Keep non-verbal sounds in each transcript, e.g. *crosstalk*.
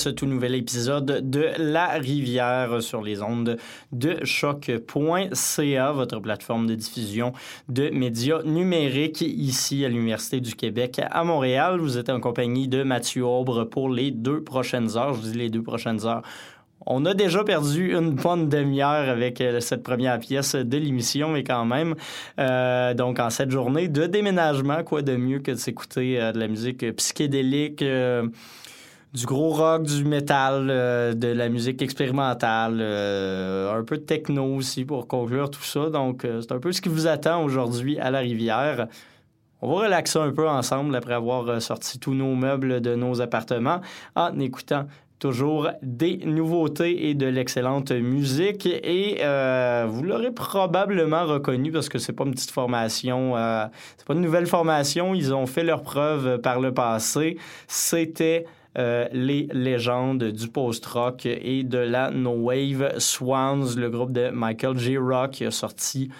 ce tout nouvel épisode de La Rivière sur les ondes de choc.ca, votre plateforme de diffusion de médias numériques ici à l'Université du Québec à Montréal. Vous êtes en compagnie de Mathieu Aubre pour les deux prochaines heures. Je dis les deux prochaines heures. On a déjà perdu une bonne demi-heure avec euh, cette première pièce de l'émission, mais quand même, euh, donc en cette journée de déménagement, quoi de mieux que de s'écouter euh, de la musique psychédélique du gros rock, du métal, euh, de la musique expérimentale, euh, un peu de techno aussi pour conclure tout ça. Donc, euh, c'est un peu ce qui vous attend aujourd'hui à la rivière. On va relaxer un peu ensemble après avoir sorti tous nos meubles de nos appartements en écoutant toujours des nouveautés et de l'excellente musique. Et vous l'aurez probablement reconnu parce que c'est pas une petite formation, c'est pas une nouvelle formation. Ils ont fait leur preuve par le passé. C'était euh, les légendes du post-rock et de la No Wave Swans, le groupe de Michael J. Rock qui a sorti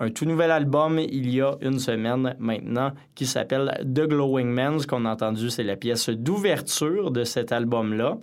un tout nouvel album il y a une semaine maintenant qui s'appelle The Glowing Man. Ce qu'on a entendu, c'est la pièce d'ouverture de cet album-là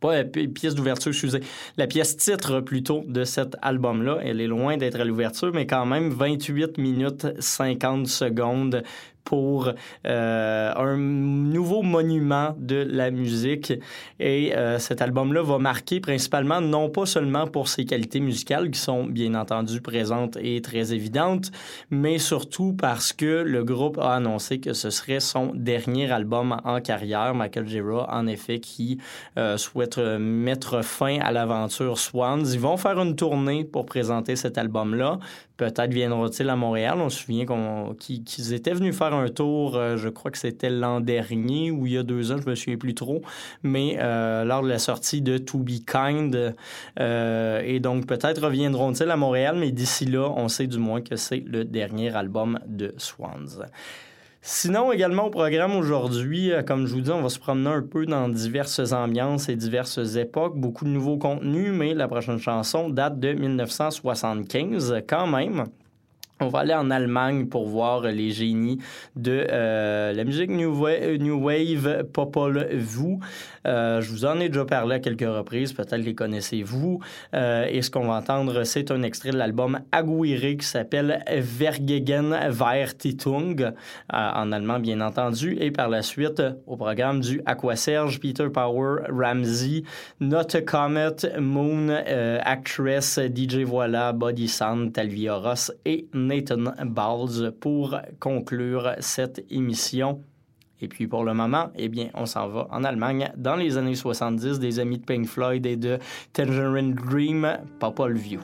pas la pièce d'ouverture, excusez, la pièce titre plutôt de cet album-là. Elle est loin d'être à l'ouverture, mais quand même 28 minutes 50 secondes pour euh, un nouveau monument de la musique. Et euh, cet album-là va marquer principalement, non pas seulement pour ses qualités musicales, qui sont bien entendu présentes et très évidentes, mais surtout parce que le groupe a annoncé que ce serait son dernier album en carrière. Michael Gira, en effet, qui euh, souhaite mettre fin à l'aventure Swans. Ils vont faire une tournée pour présenter cet album-là. Peut-être viendront-ils à Montréal. On se souvient qu'ils étaient venus faire un tour, euh, je crois que c'était l'an dernier ou il y a deux ans, je me souviens plus trop, mais euh, lors de la sortie de To Be Kind. Euh, et donc peut-être reviendront-ils à Montréal, mais d'ici là, on sait du moins que c'est le dernier album de Swans. Sinon, également au programme aujourd'hui, euh, comme je vous dis, on va se promener un peu dans diverses ambiances et diverses époques, beaucoup de nouveaux contenus, mais la prochaine chanson date de 1975 quand même. On va aller en Allemagne pour voir les génies de euh, la musique New Wave, Popol Vuh. Euh, je vous en ai déjà parlé à quelques reprises, peut-être les connaissez-vous. Euh, et ce qu'on va entendre, c'est un extrait de l'album Aguirre qui s'appelle Vergegen Vertitung, en allemand bien entendu. Et par la suite, au programme du Aquaserge, Peter Power, Ramsey, Not a Comet, Moon, Actress, DJ Voila, Body Sound, Talvia Ross et Nathan Balls pour conclure cette émission. Et puis pour le moment, eh bien, on s'en va en Allemagne dans les années 70 des amis de Pink Floyd et de Tangerine Dream, Popol View.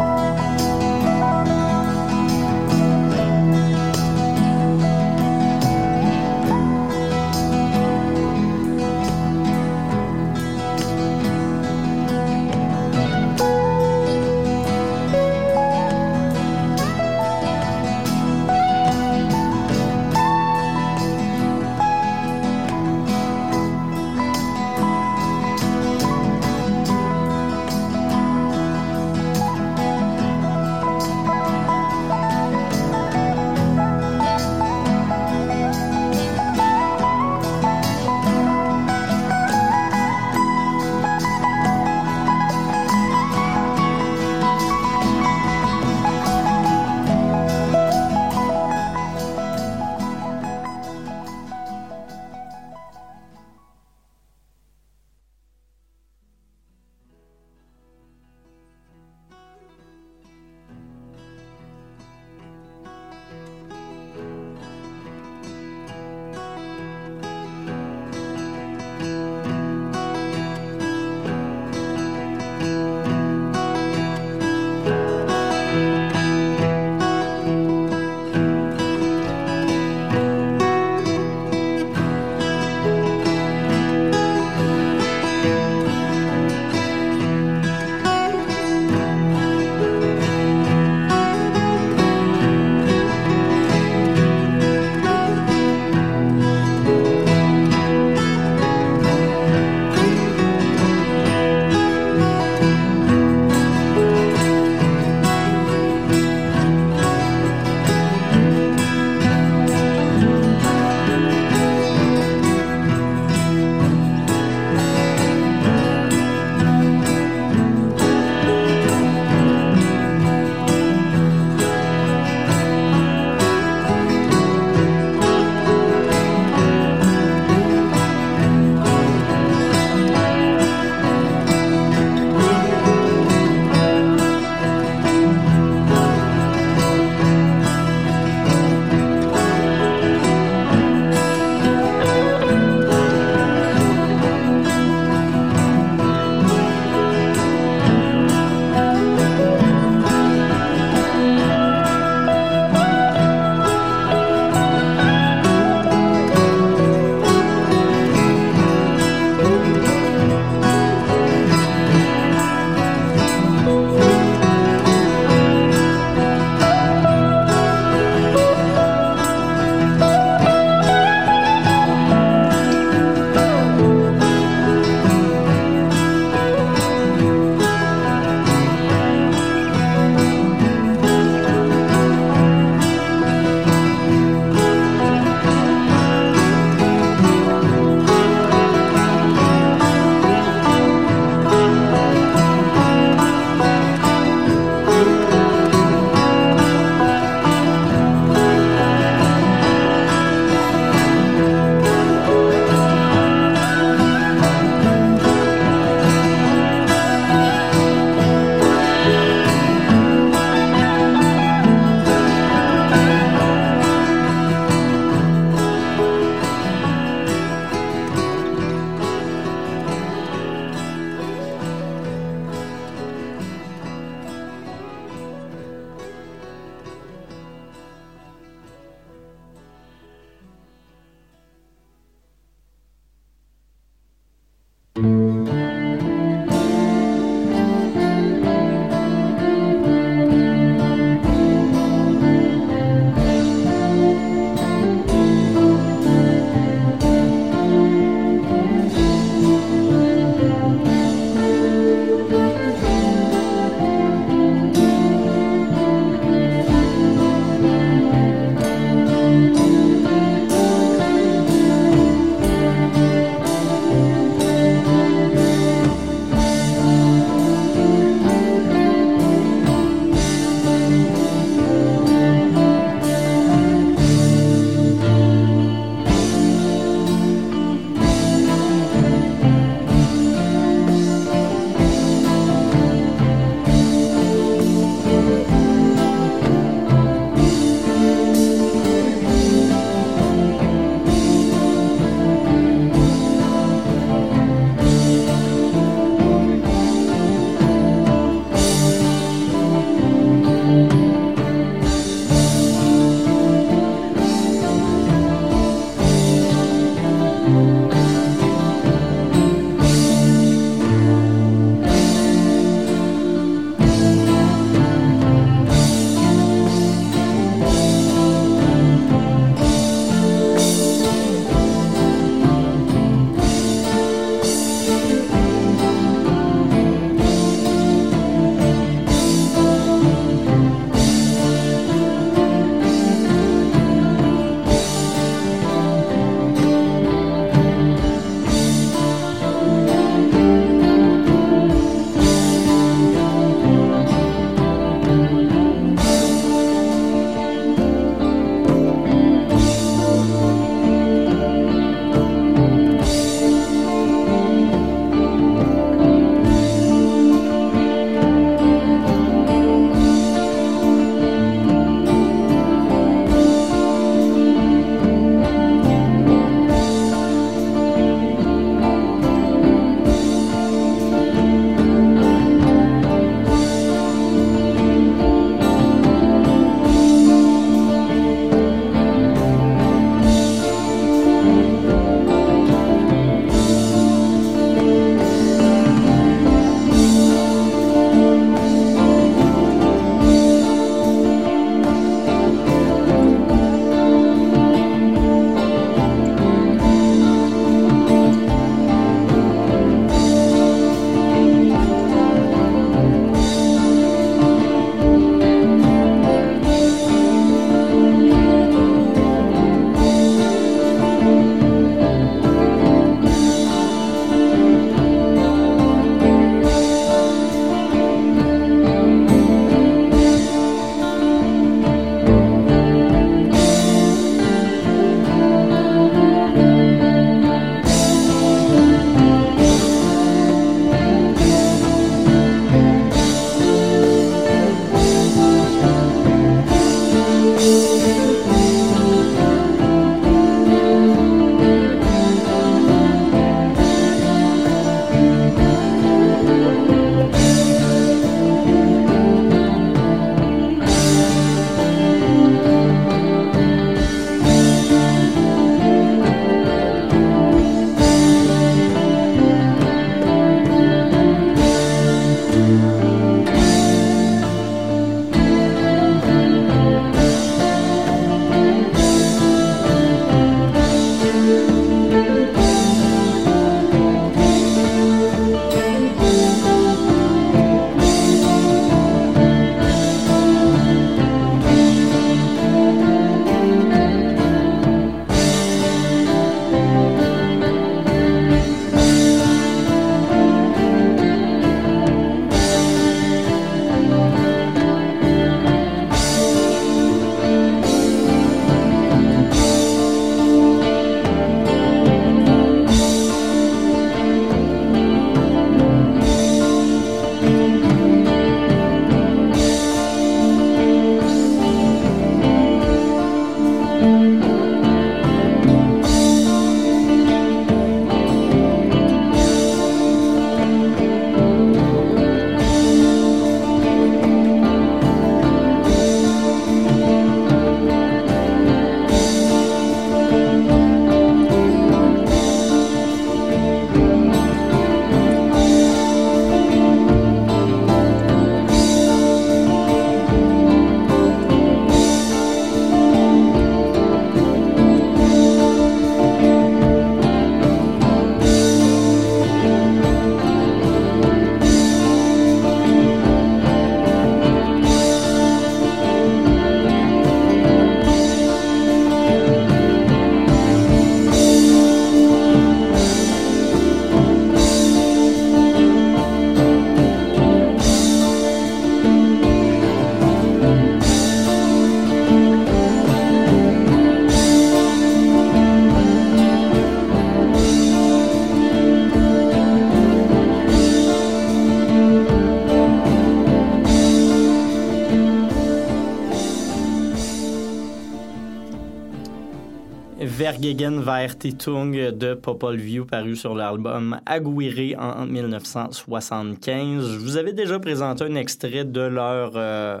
Vergegen Vertitung de Popol Vuh, paru sur l'album Aguirre en 1975. Je vous avais déjà présenté un extrait de leur... Euh,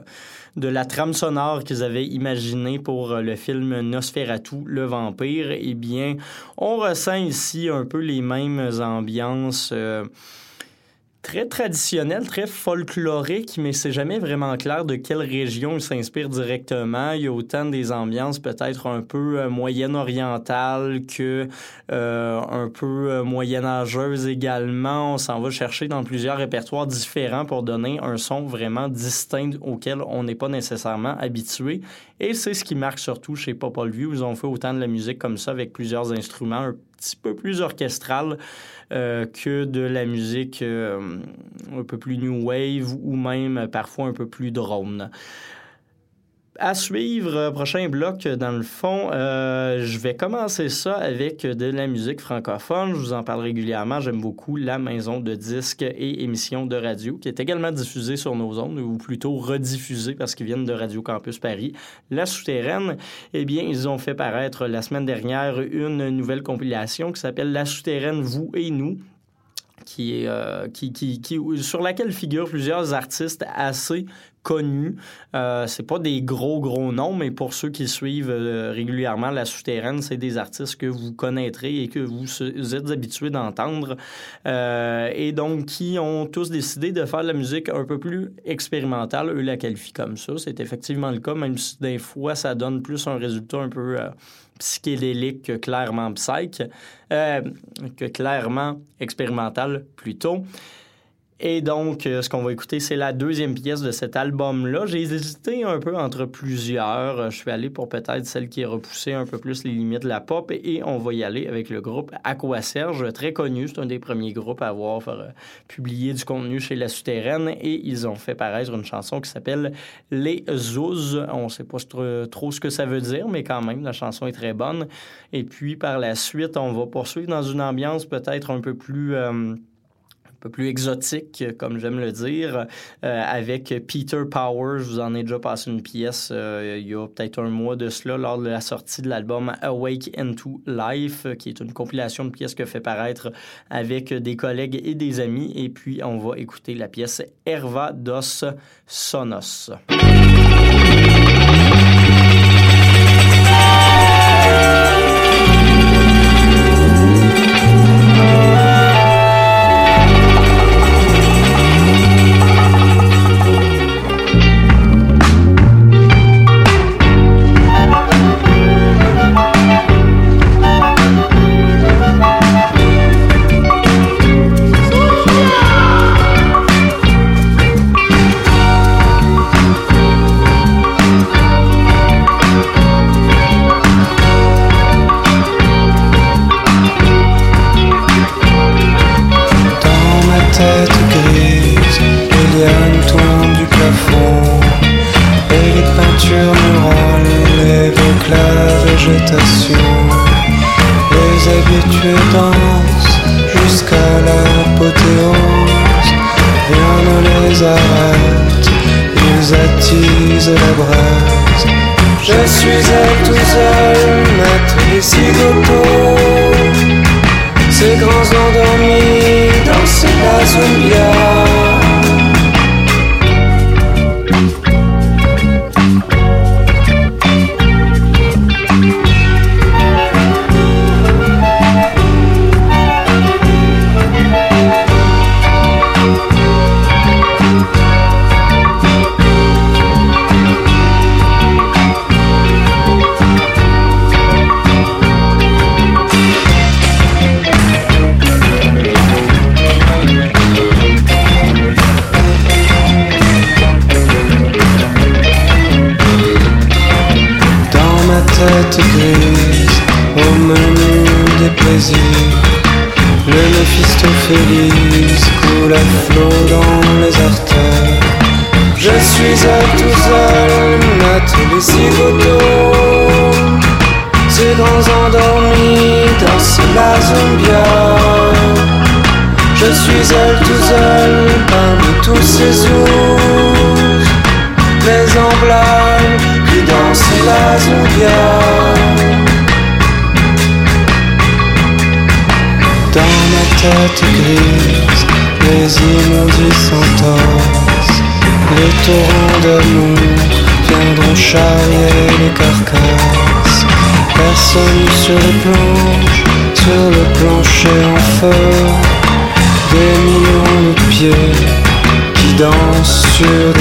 de la trame sonore qu'ils avaient imaginée pour le film Nosferatu, le vampire. Eh bien, on ressent ici un peu les mêmes ambiances... Euh, très traditionnel, très folklorique, mais c'est jamais vraiment clair de quelle région il s'inspire directement. Il y a autant des ambiances peut-être un peu euh, moyen-orientales que euh, un peu euh, moyenâgeuses également. On s'en va chercher dans plusieurs répertoires différents pour donner un son vraiment distinct auquel on n'est pas nécessairement habitué. Et c'est ce qui marque surtout chez Popol Vuh. Ils ont fait autant de la musique comme ça avec plusieurs instruments un petit peu plus orchestral. Euh, que de la musique euh, un peu plus new wave ou même parfois un peu plus drone. À suivre, euh, prochain bloc, dans le fond, euh, je vais commencer ça avec de la musique francophone. Je vous en parle régulièrement. J'aime beaucoup la maison de disques et émissions de radio, qui est également diffusée sur nos ondes, ou plutôt rediffusée parce qu'ils viennent de Radio Campus Paris. La Souterraine, eh bien, ils ont fait paraître la semaine dernière une nouvelle compilation qui s'appelle La Souterraine, vous et nous euh, qui, qui, qui, sur laquelle figurent plusieurs artistes assez connus. Euh, c'est pas des gros, gros noms, mais pour ceux qui suivent euh, régulièrement la souterraine, c'est des artistes que vous connaîtrez et que vous, êtes habitués d'entendre. Euh, et donc, qui ont tous décidé de faire de la musique un peu plus expérimentale. Eux la qualifient comme ça. C'est effectivement le cas, même si des fois, ça donne plus un résultat un peu euh, psychédélique que clairement psych, que clairement expérimental plutôt. Et donc, euh, ce qu'on va écouter, c'est la deuxième pièce de cet album-là. J'ai hésité un peu entre plusieurs. Je suis allé pour peut-être celle qui a repoussé un peu plus les limites de la pop et on va y aller avec le groupe Aqua Serge, très connu. C'est un des premiers groupes à avoir euh, publié du contenu chez La Souterraine et ils ont fait paraître une chanson qui s'appelle Les Zouz. On ne sait pas trop ce que ça veut dire, mais quand même, la chanson est très bonne. Et puis, par la suite, on va poursuivre dans une ambiance peut-être un peu plus... Euh, plus exotique, comme j'aime le dire, euh, avec Peter Power. Je vous en ai déjà passé une pièce euh, il y a peut-être un mois de cela, lors de la sortie de l'album Awake into Life, qui est une compilation de pièces que fait paraître avec des collègues et des amis. Et puis, on va écouter la pièce Herva dos Sonos. you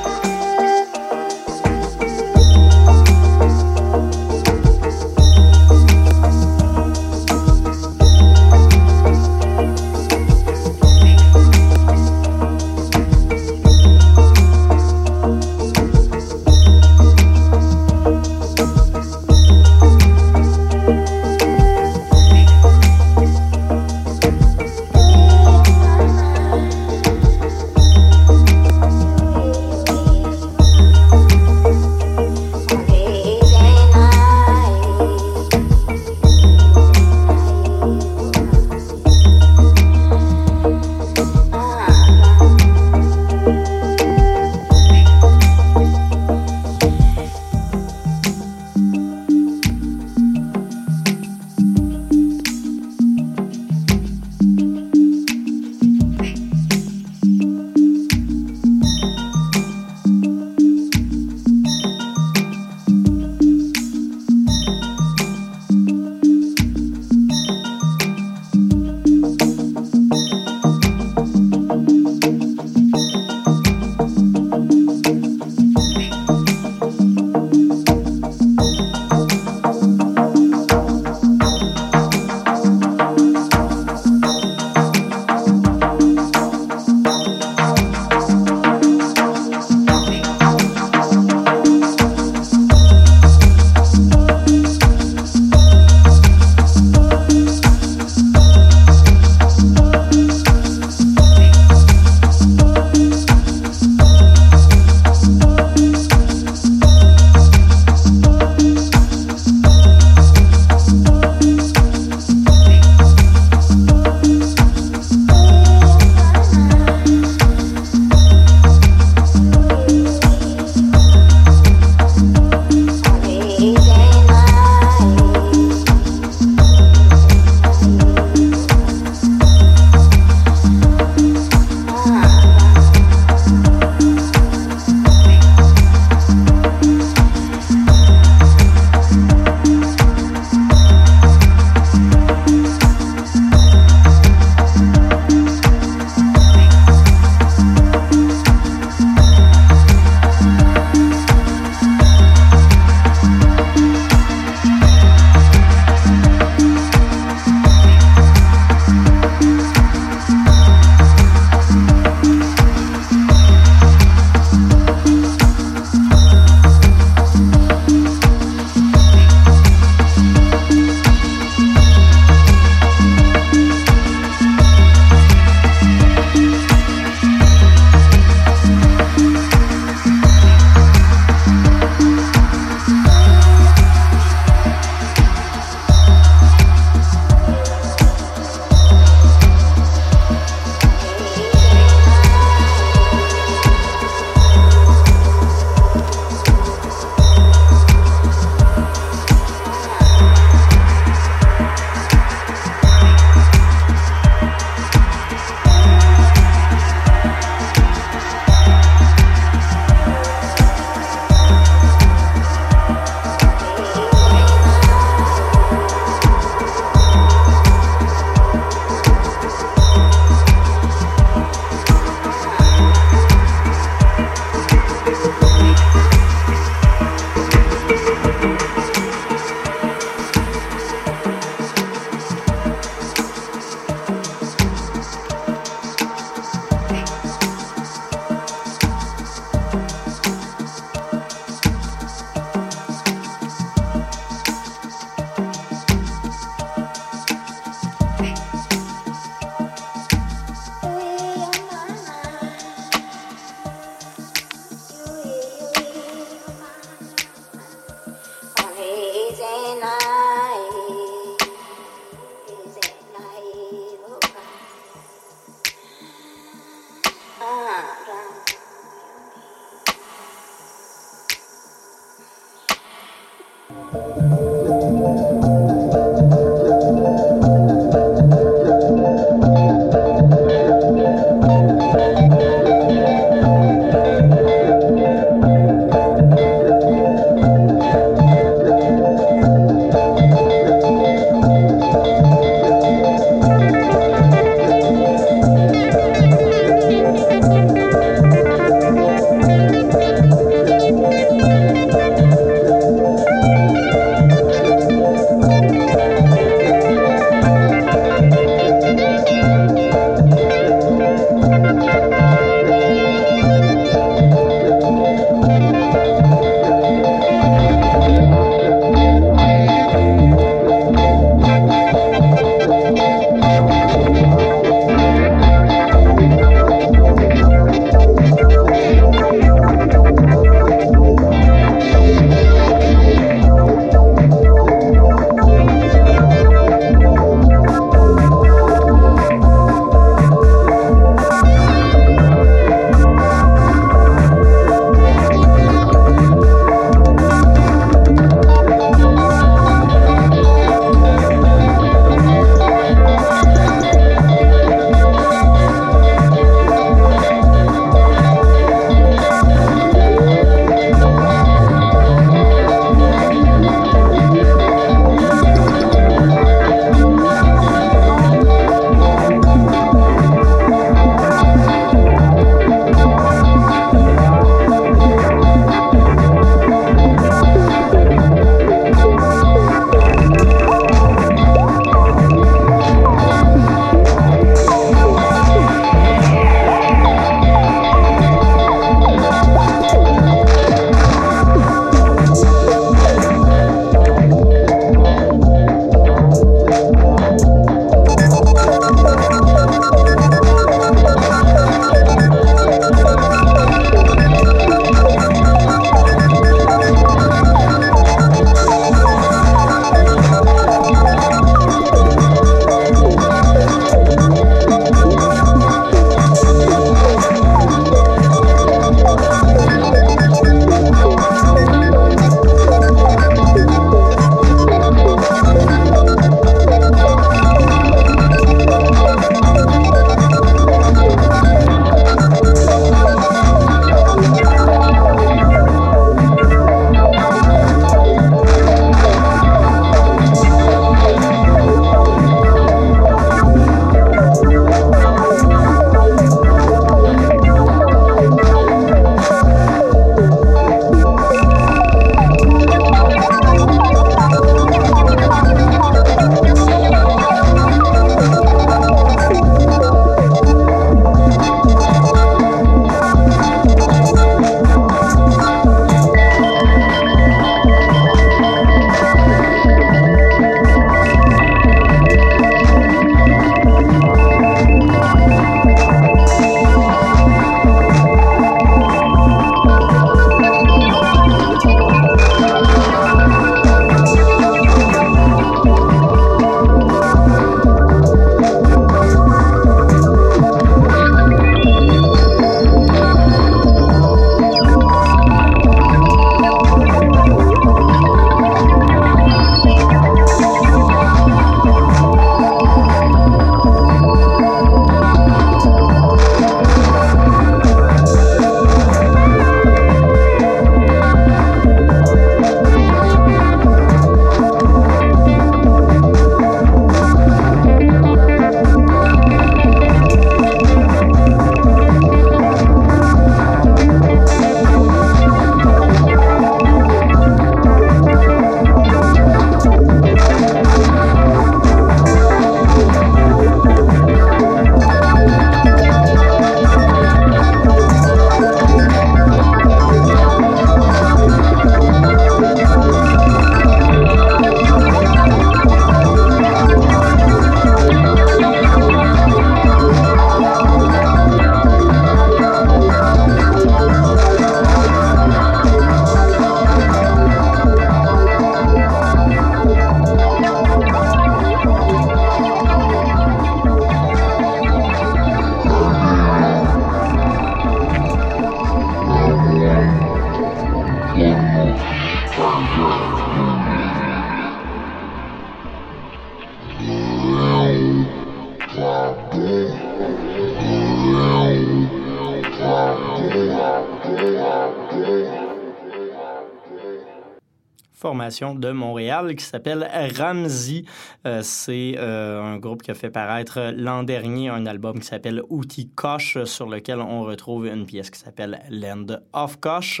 de Montréal qui s'appelle Ramsey. Euh, c'est euh, un groupe qui a fait paraître l'an dernier un album qui s'appelle Outil Koch, sur lequel on retrouve une pièce qui s'appelle Land of Koch.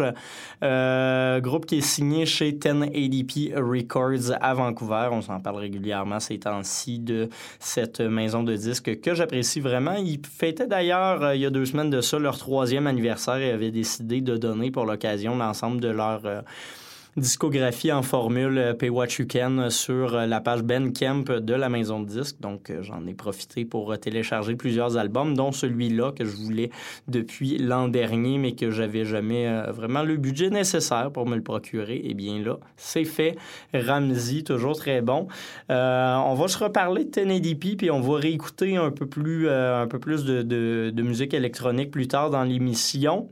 Euh, groupe qui est signé chez 1080p Records à Vancouver. On s'en parle régulièrement ces temps-ci de cette maison de disques que j'apprécie vraiment. Ils fêtaient d'ailleurs, il y a deux semaines de ça, leur troisième anniversaire et avaient décidé de donner pour l'occasion l'ensemble de leur discographie en formule euh, Pay What You Can sur euh, la page Ben Kemp de la maison de disques. Donc, euh, j'en ai profité pour télécharger plusieurs albums, dont celui-là que je voulais depuis l'an dernier, mais que j'avais jamais vraiment le budget nécessaire pour me le procurer. Eh bien là, c'est fait. Ramsey, toujours très bon. on va se reparler de 1080p, puis on va réécouter un peu plus, un peu plus de musique électronique plus tard dans l'émission.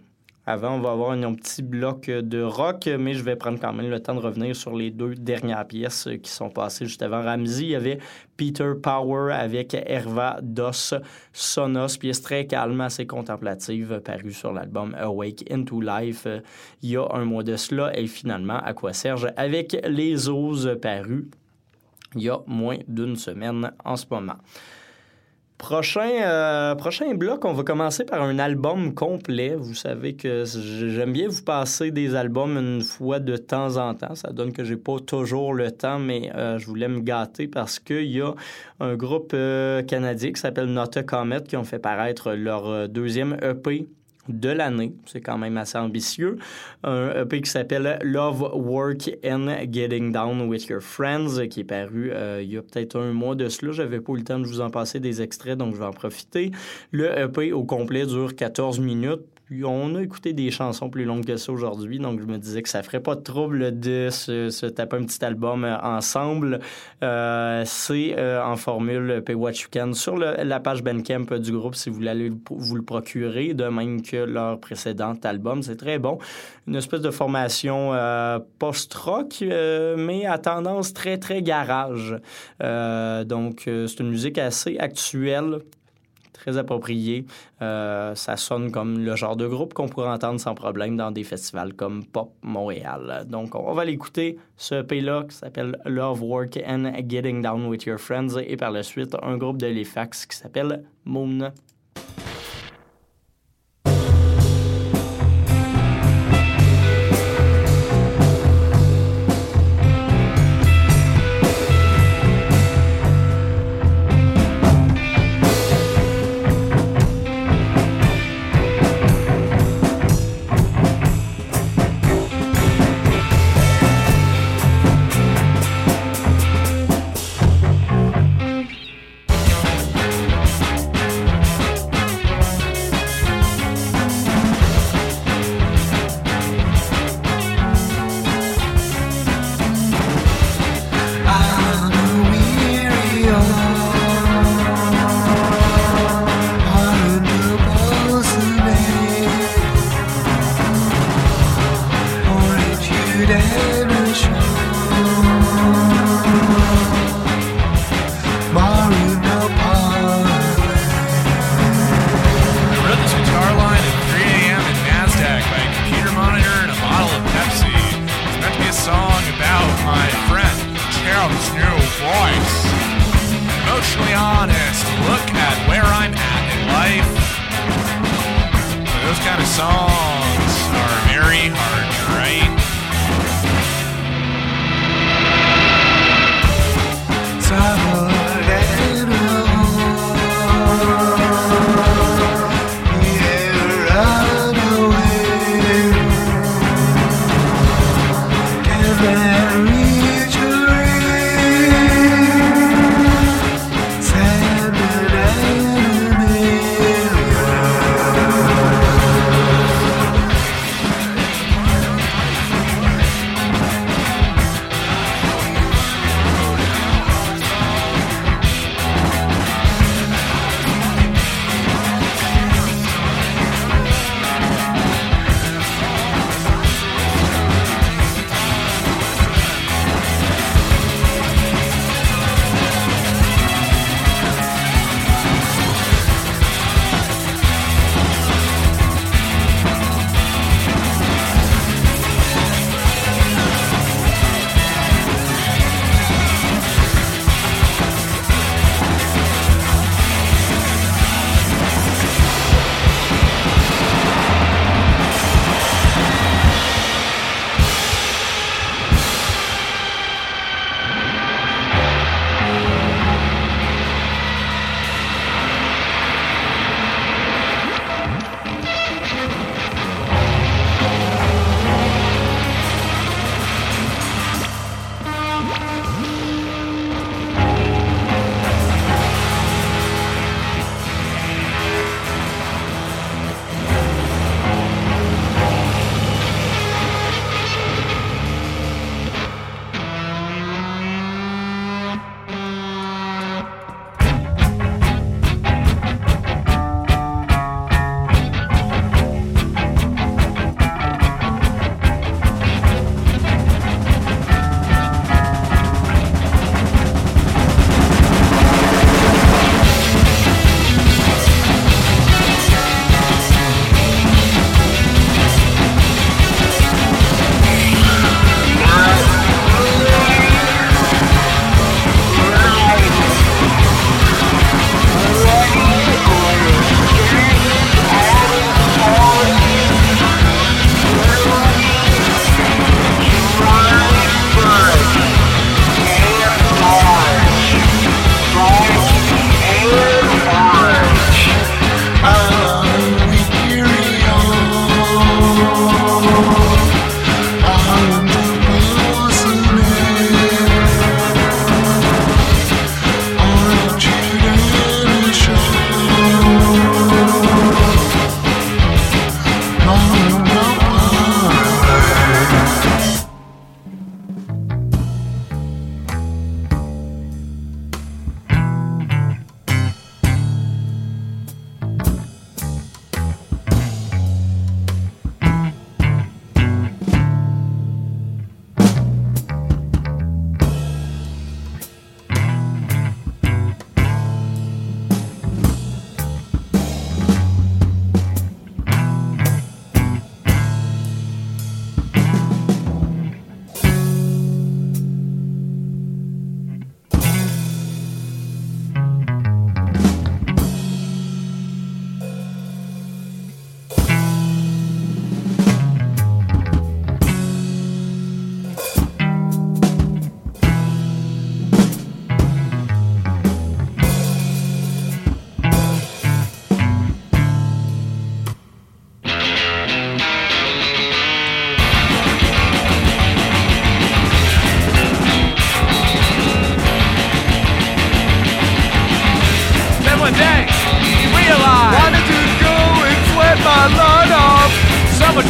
Avant, on va avoir un, petit bloc de rock, mais je vais prendre quand même le temps de revenir sur les deux dernières pièces qui sont passées juste avant Ramsey. Il y avait Peter Power avec Herva Dos Sonos, pièce très calme, assez contemplative, parue sur l'album Awake into Life il y a un mois de cela. Et finalement, à quoi Serge? Avec Les Oses paru il y a moins d'une semaine en ce moment. Prochain, euh, prochain bloc, on va commencer par un album complet. Vous savez que j'aime bien vous passer des albums une fois de temps en temps. Ça donne que j'ai pas toujours le temps, mais euh, je voulais me gâter parce qu'il y a un groupe euh, canadien qui s'appelle Not a Comet qui ont fait paraître leur deuxième EP de l'année. C'est quand même assez ambitieux. Un EP qui s'appelle Love, Work and Getting Down with Your Friends, qui est paru euh, il y a peut-être un mois de cela. J'avais pas eu le temps de vous en passer des extraits, donc je vais en profiter. Le EP au complet dure 14 minutes. Puis on a écouté des chansons plus longues que ça aujourd'hui, donc je me disais que ça ferait pas de trouble de se, taper un petit album euh, ensemble. Euh, c'est euh, en formule Pay What You Can sur la page Bandcamp du groupe si vous voulez vous le procurer, de même que leur précédent album. C'est très bon. Une espèce de formation post-rock, mais à tendance très, très garage. donc, c'est une musique assez actuelle très approprié. Euh, ça sonne comme le genre de groupe qu'on pourrait entendre sans problème dans des festivals comme Pop Montréal. Donc, on va l'écouter, ce EP-là qui s'appelle Love, Work and Getting Down with Your Friends et par la suite un groupe de l'EFAX qui s'appelle Moon.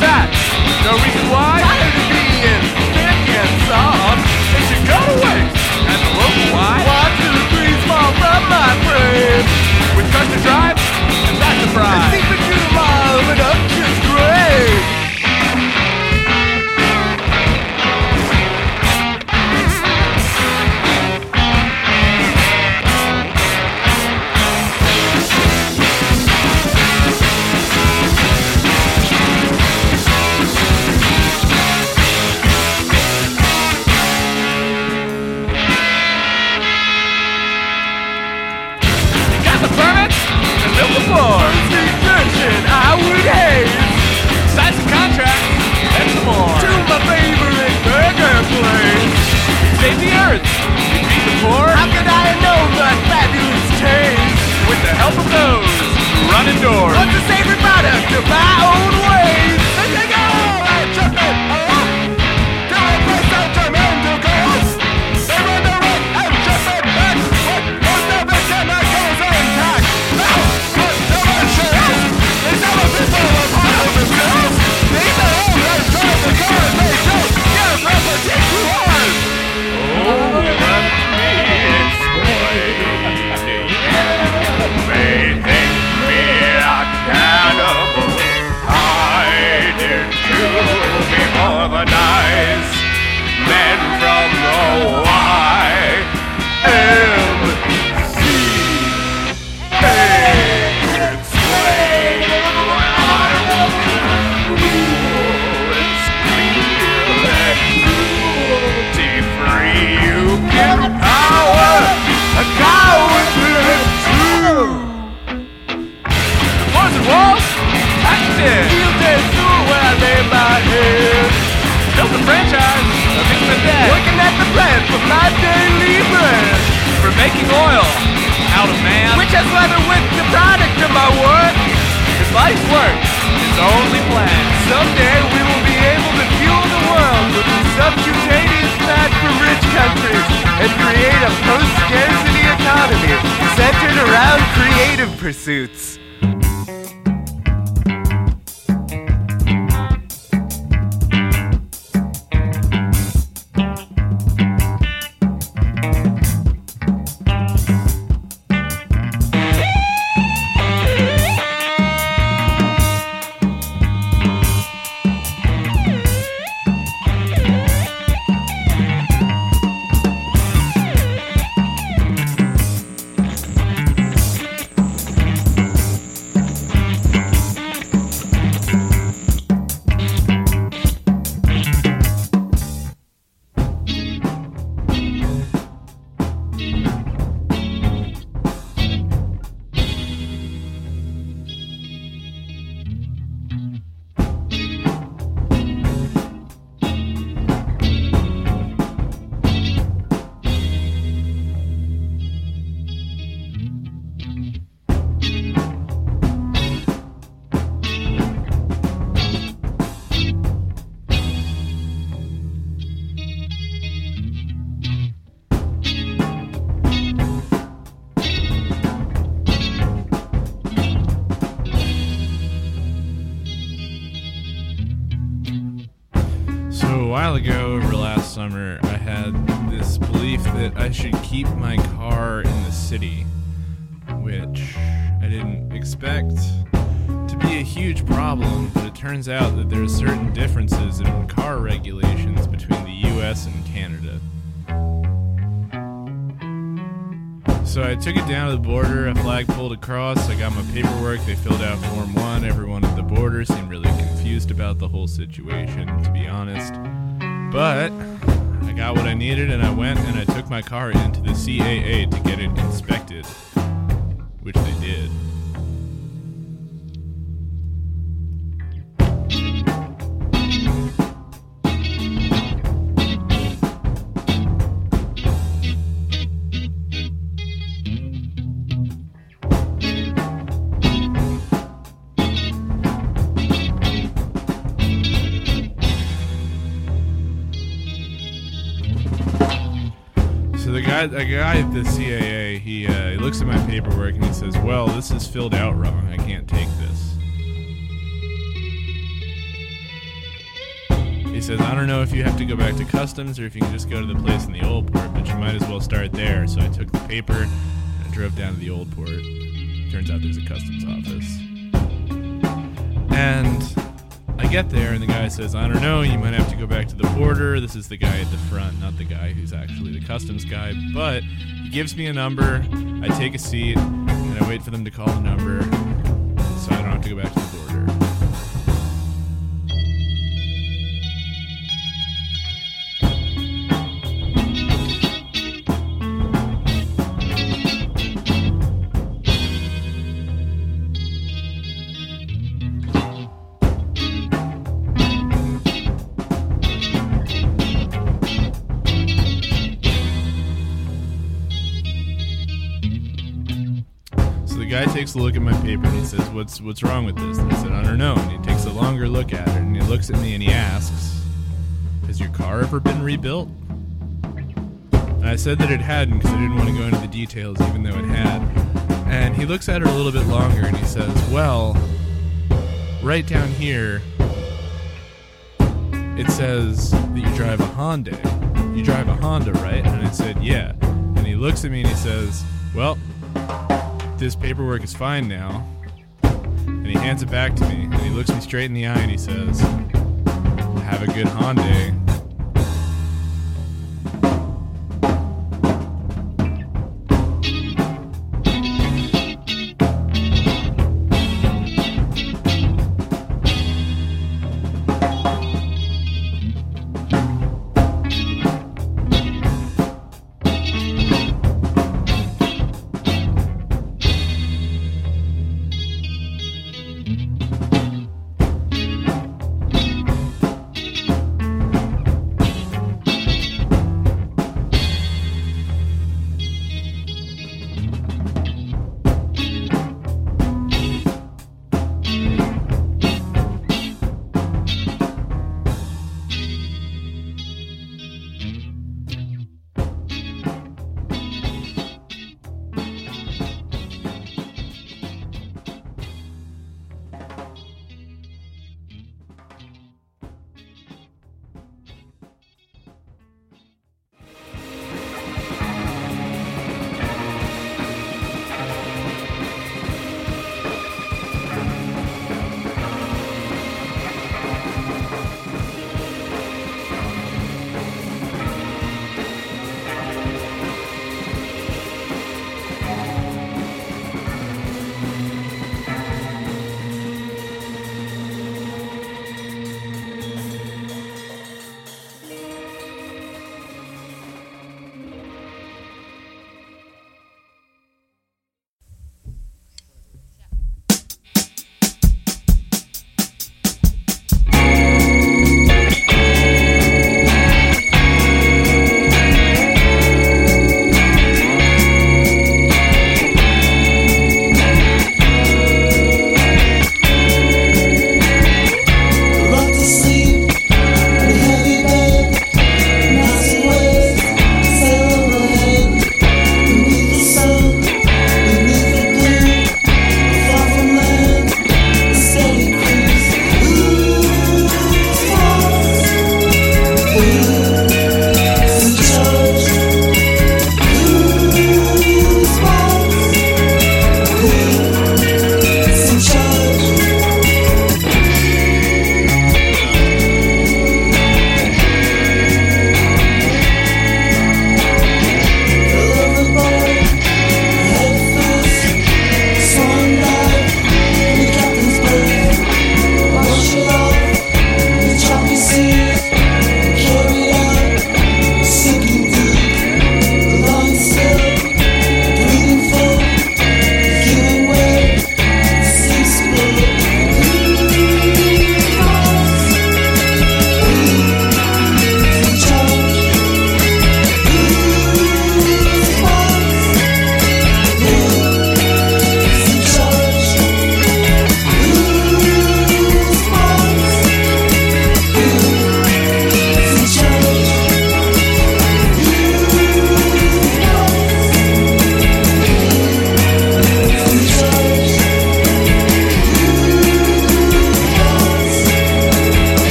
That? No reason why? Being thick and soft. It should go to. And the local why? One, two, three, small from my brain. With custom drive and that's. to my own for making oil out of man. Which has leather with the product of my work. His life's work, his only plan. Someday we will be able to fuel the world with subcutaneous fat from rich countries and create a post-scarcity economy centered around creative pursuits. Ago, over last summer, I had this belief that I should keep my car in the city, which I didn't expect to be a huge problem, but it turns out that there are certain differences in car regulations between the US and Canada. So I took it down to the border, a flag pulled across, I got my paperwork, they filled out Form 1. Everyone at the border seemed really confused about the whole situation, to be honest. But I got what I needed and I went and I took my car into the CAA to get it inspected, which they did. Guy, the guy at the CAA, he, uh, he looks at my paperwork and he says, "Well, this is filled out wrong. I can't take this." He says, I don't know if you have to go back to customs or if you can just go to the place in the old port, but you might as well start there. So I took the paper and I drove down to the old port. Turns out there's a customs office. And I get there, and the guy says, I don't know, you might have to go back to the border. This is the guy at the front, not the guy who's actually the customs guy. But he gives me a number. I take a seat, and I wait for them to call the number so I don't have to go back to the border. Takes a look at my paper and he says, "What's what's wrong with this?" And I said, "I don't know." And he takes a longer look at it and he looks at me and he asks, "Has your car ever been rebuilt?" And I said that it hadn't because I didn't want to go into the details, even though it had. And he looks at it a little bit longer and he says, "Well, right down here, it says that you drive a Honda. You drive a Honda, right?" And I said, "Yeah." And he looks at me and he says, "Well." This paperwork is fine now. And he hands it back to me, and he looks me straight in the eye and he says, Have a good Hyundai.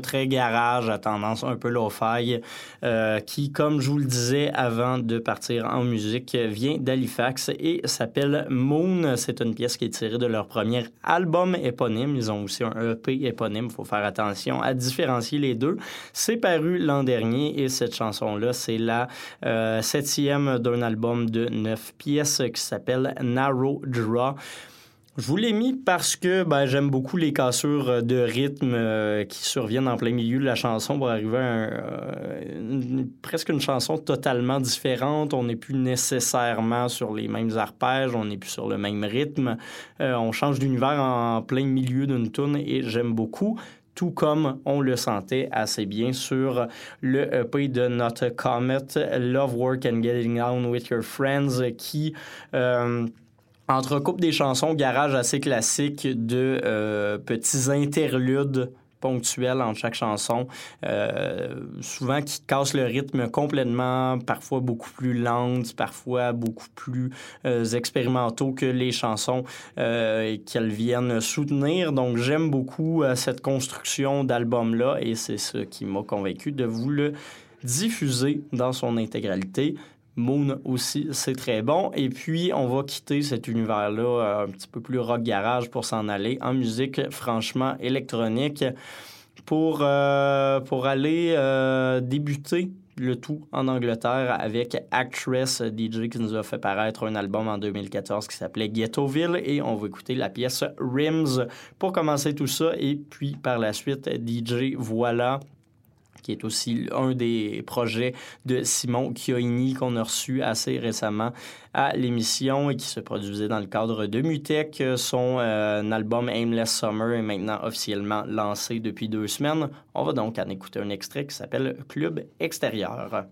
Très garage à tendance un peu lo-fi euh, qui, comme je vous le disais avant de partir en musique, vient d'Halifax et s'appelle Moon. C'est une pièce qui est tirée de leur premier album éponyme. Ils ont aussi un EP éponyme. Il faut faire attention à différencier les deux. C'est paru l'an dernier et cette chanson-là, c'est la euh, septième d'un album de neuf pièces qui s'appelle Narrow Draw. Je vous l'ai mis parce que ben, j'aime beaucoup les cassures de rythme euh, qui surviennent en plein milieu de la chanson pour arriver à euh, une- presque une chanson totalement différente. On n'est plus nécessairement sur les mêmes arpèges, on n'est plus sur le même rythme. Euh, on change d'univers en plein milieu d'une tune et j'aime beaucoup tout comme on le sentait assez bien sur le EP de Not a Comet, Love, Work and Getting Down with Your Friends, qui euh, entrecoupe des chansons garage assez classiques de euh, petits interludes ponctuels entre chaque chanson, euh, souvent qui cassent le rythme complètement, parfois beaucoup plus lentes, parfois beaucoup plus euh, expérimentaux que les chansons qu'elles viennent soutenir. Donc j'aime beaucoup cette construction d'album-là et c'est ce qui m'a convaincu de vous le diffuser dans son intégralité. Moon aussi, c'est très bon. Et puis, on va quitter cet univers-là euh, un petit peu plus rock garage pour s'en aller en musique franchement électronique pour, euh, pour aller euh, débuter le tout en Angleterre avec Actress DJ qui nous a fait paraître un album en 2014 qui s'appelait Ghettoville. Et on va écouter la pièce Rims. Pour commencer tout ça et puis par la suite DJ Voilà qui est aussi un des projets de Simon Chioini qu'on a reçu assez récemment à l'émission et qui se produisait dans le cadre de Mutech. Son euh, album Aimless Summer est maintenant officiellement lancé depuis deux semaines. On va donc en écouter un extrait qui s'appelle Club extérieur.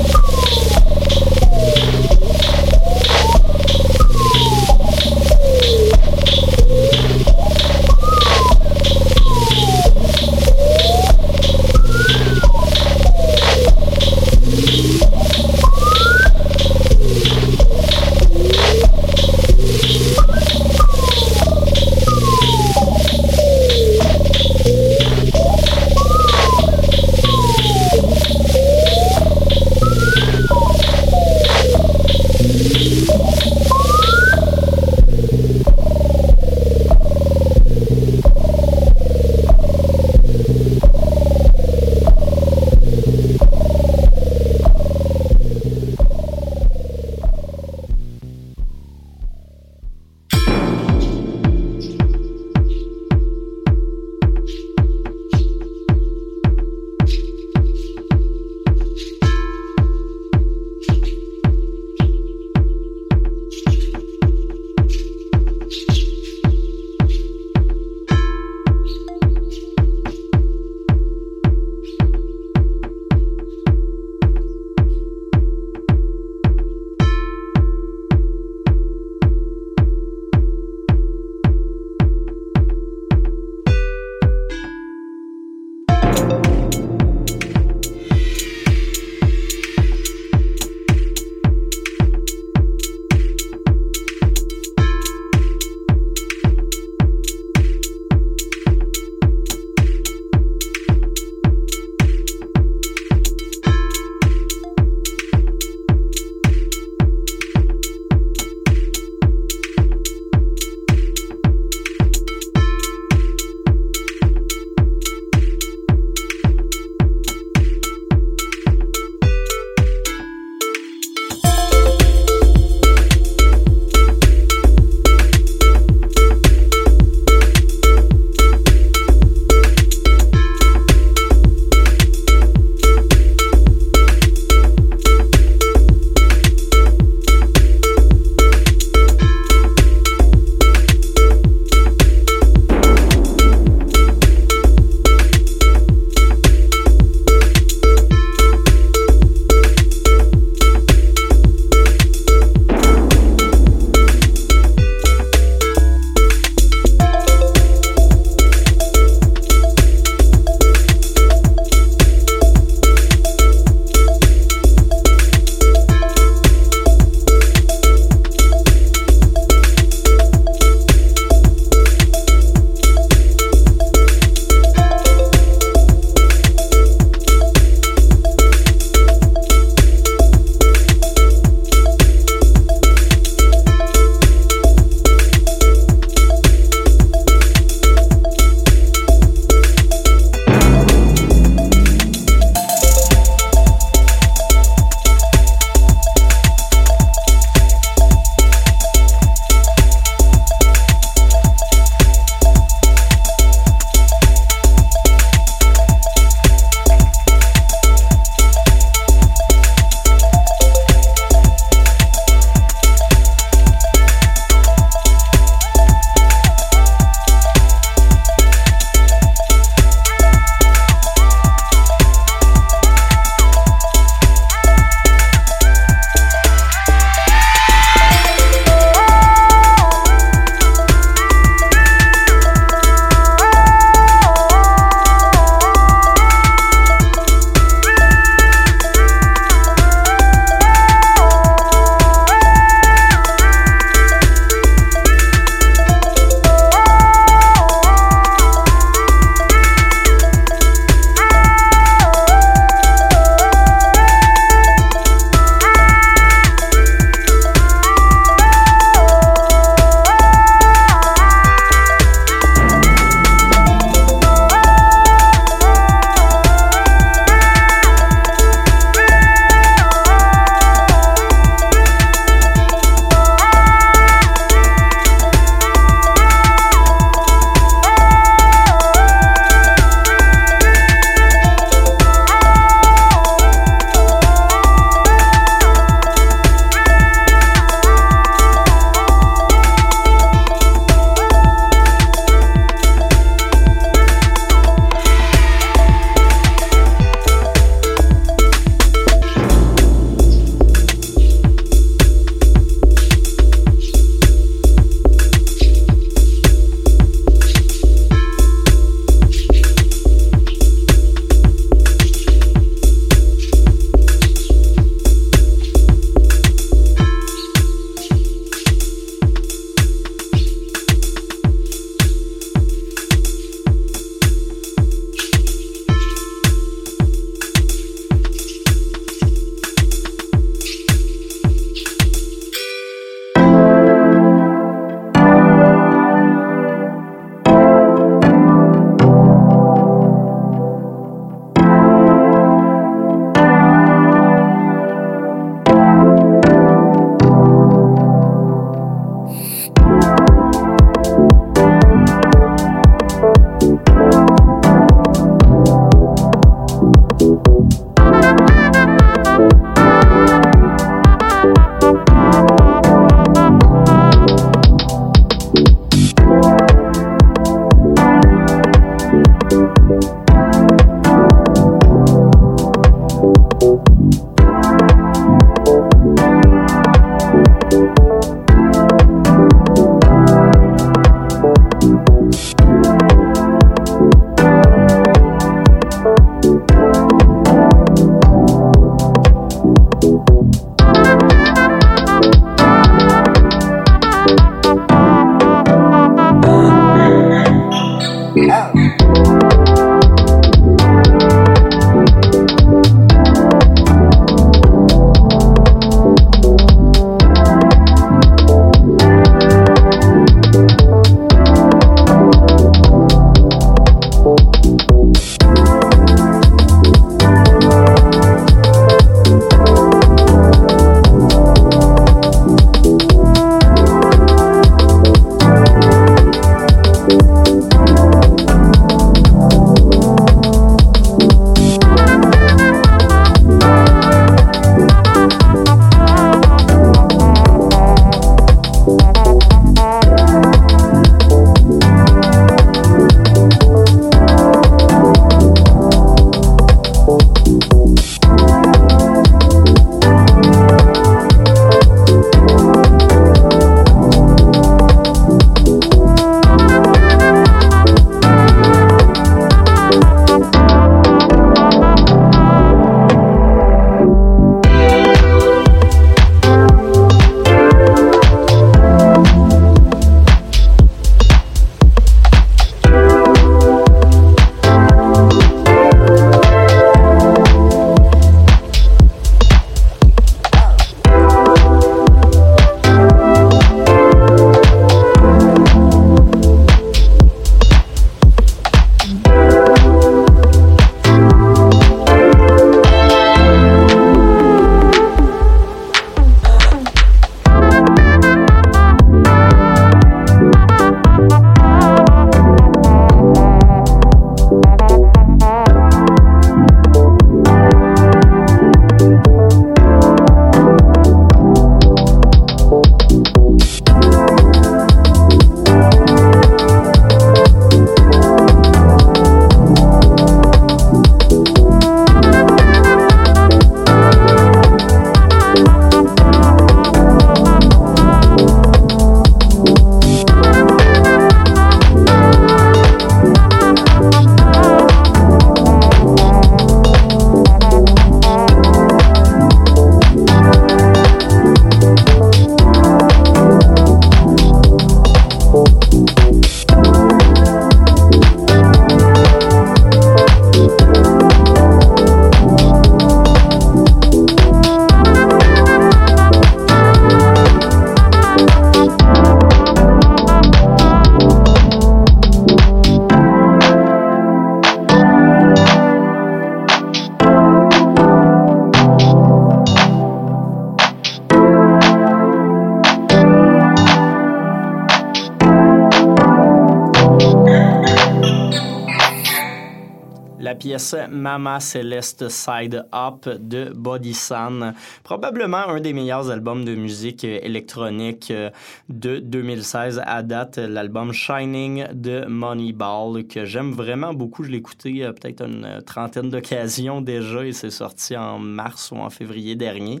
Mama Celeste Side Up de Body Sun. Probablement un des meilleurs albums de musique électronique euh, de 2016 à date, l'album Shining de Moneyball que j'aime vraiment beaucoup. Je l'ai écouté euh, peut-être une trentaine d'occasions déjà et c'est sorti en mars ou en février dernier.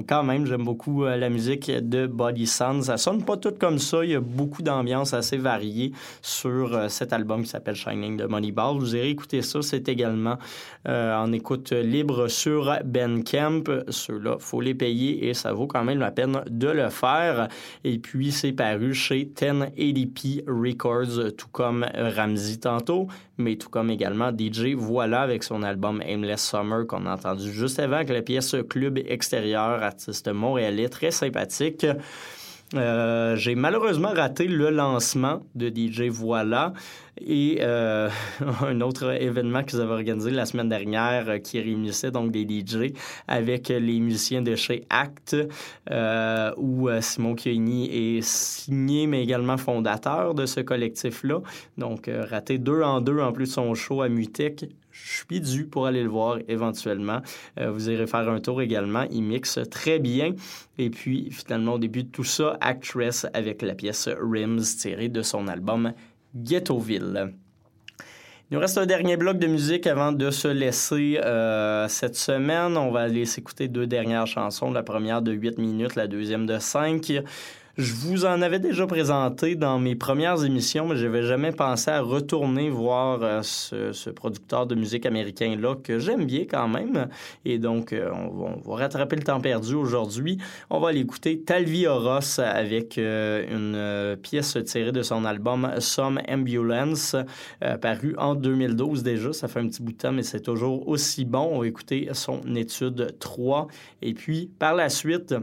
Donc quand même, j'aime beaucoup euh, la musique de Body Sun. Ça sonne pas tout comme ça. Il y a beaucoup d'ambiance assez variée sur cet album qui s'appelle Shining de Moneyball. Vous irez écouter ça. C'est également euh, en écoute libre sur Bandcamp. Ceux-là, faut les payer et ça vaut quand même la peine de le faire. Et puis, c'est paru chez 1080p Records, tout comme Ramsey tantôt, mais tout comme également DJ Voilà avec son album Aimless Summer qu'on a entendu juste avant avec la pièce Club extérieur, artiste montréalais très sympathique. Euh, j'ai malheureusement raté le lancement de DJ Voilà et euh, *laughs* un autre événement qu'ils avaient organisé la semaine dernière euh, qui réunissait donc des DJ avec les musiciens de chez Act où Simon Chioni est signé mais également fondateur de ce collectif-là. Donc raté deux en deux en plus son show à Mutec je suis dû pour aller le voir éventuellement. Euh, vous irez faire un tour également. Il mixe très bien. Et puis, finalement, au début de tout ça, Actress avec la pièce Rims tirée de son album Ghettoville. Il nous reste un dernier bloc de musique avant de se laisser euh, cette semaine. On va aller s'écouter deux dernières chansons. La première de 8 minutes, la deuxième de 5. Je vous en avais déjà présenté dans mes premières émissions, mais je n'avais jamais pensé à retourner voir euh, ce, producteur de musique américain-là que j'aime bien quand même. Et donc, euh, on, va, rattraper le temps perdu aujourd'hui. On va aller écouter Talvi Horos avec euh, une pièce tirée de son album Some Ambulance, paru en 2012 déjà. Ça fait un petit bout de temps, mais c'est toujours aussi bon. On va écouter son étude 3. Et puis, par la suite,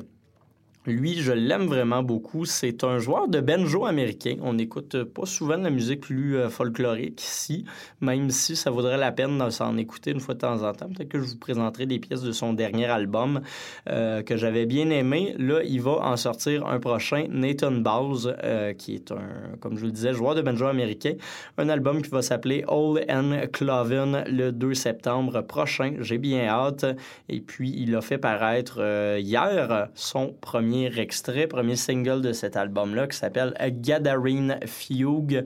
lui, je l'aime vraiment beaucoup. C'est un joueur de banjo américain. On n'écoute pas souvent la musique plus euh, folklorique ici, même si ça vaudrait la peine de s'en écouter une fois de temps en temps. Peut-être que je vous présenterai des pièces de son dernier album euh, que j'avais bien aimé. Là, il va en sortir un prochain, Nathan Bowles, euh, qui est un, comme je le disais, joueur de banjo américain. Un album qui va s'appeler All and Cloven le 2 septembre prochain. J'ai bien hâte. Et puis, il a fait paraître hier son premier extrait, premier single de cet album-là qui s'appelle Gathering Fugue.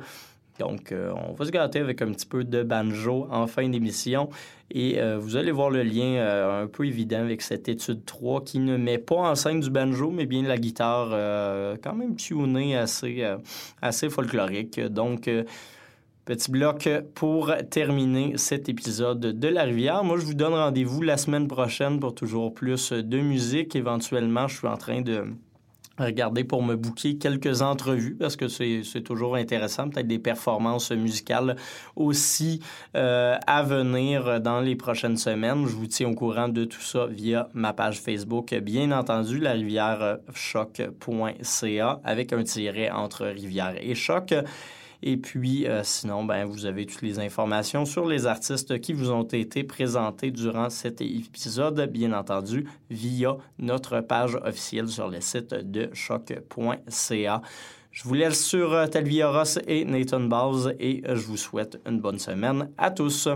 Donc, euh, on va se gâter avec un petit peu de banjo en fin d'émission. Et euh, vous allez voir le lien euh, un peu évident avec cette étude 3 qui ne met pas en scène du banjo, mais bien la guitare quand même tunée assez, assez folklorique. Donc, Petit bloc pour terminer cet épisode de La Rivière. Moi, je vous donne rendez-vous la semaine prochaine pour toujours plus de musique. Éventuellement, je suis en train de regarder pour me bouquer quelques entrevues parce que c'est toujours intéressant, peut-être des performances musicales aussi euh, à venir dans les prochaines semaines. Je vous tiens au courant de tout ça via ma page Facebook, bien entendu, la rivière choc.ca avec un tiret entre rivière et choc. Et puis, euh, sinon, ben, vous avez toutes les informations sur les artistes qui vous ont été présentés durant cet épisode, bien entendu, via notre page officielle sur le site de choc.ca. Je vous laisse sur euh, Talvia Ross et Nathan Balls et je vous souhaite une bonne semaine à tous.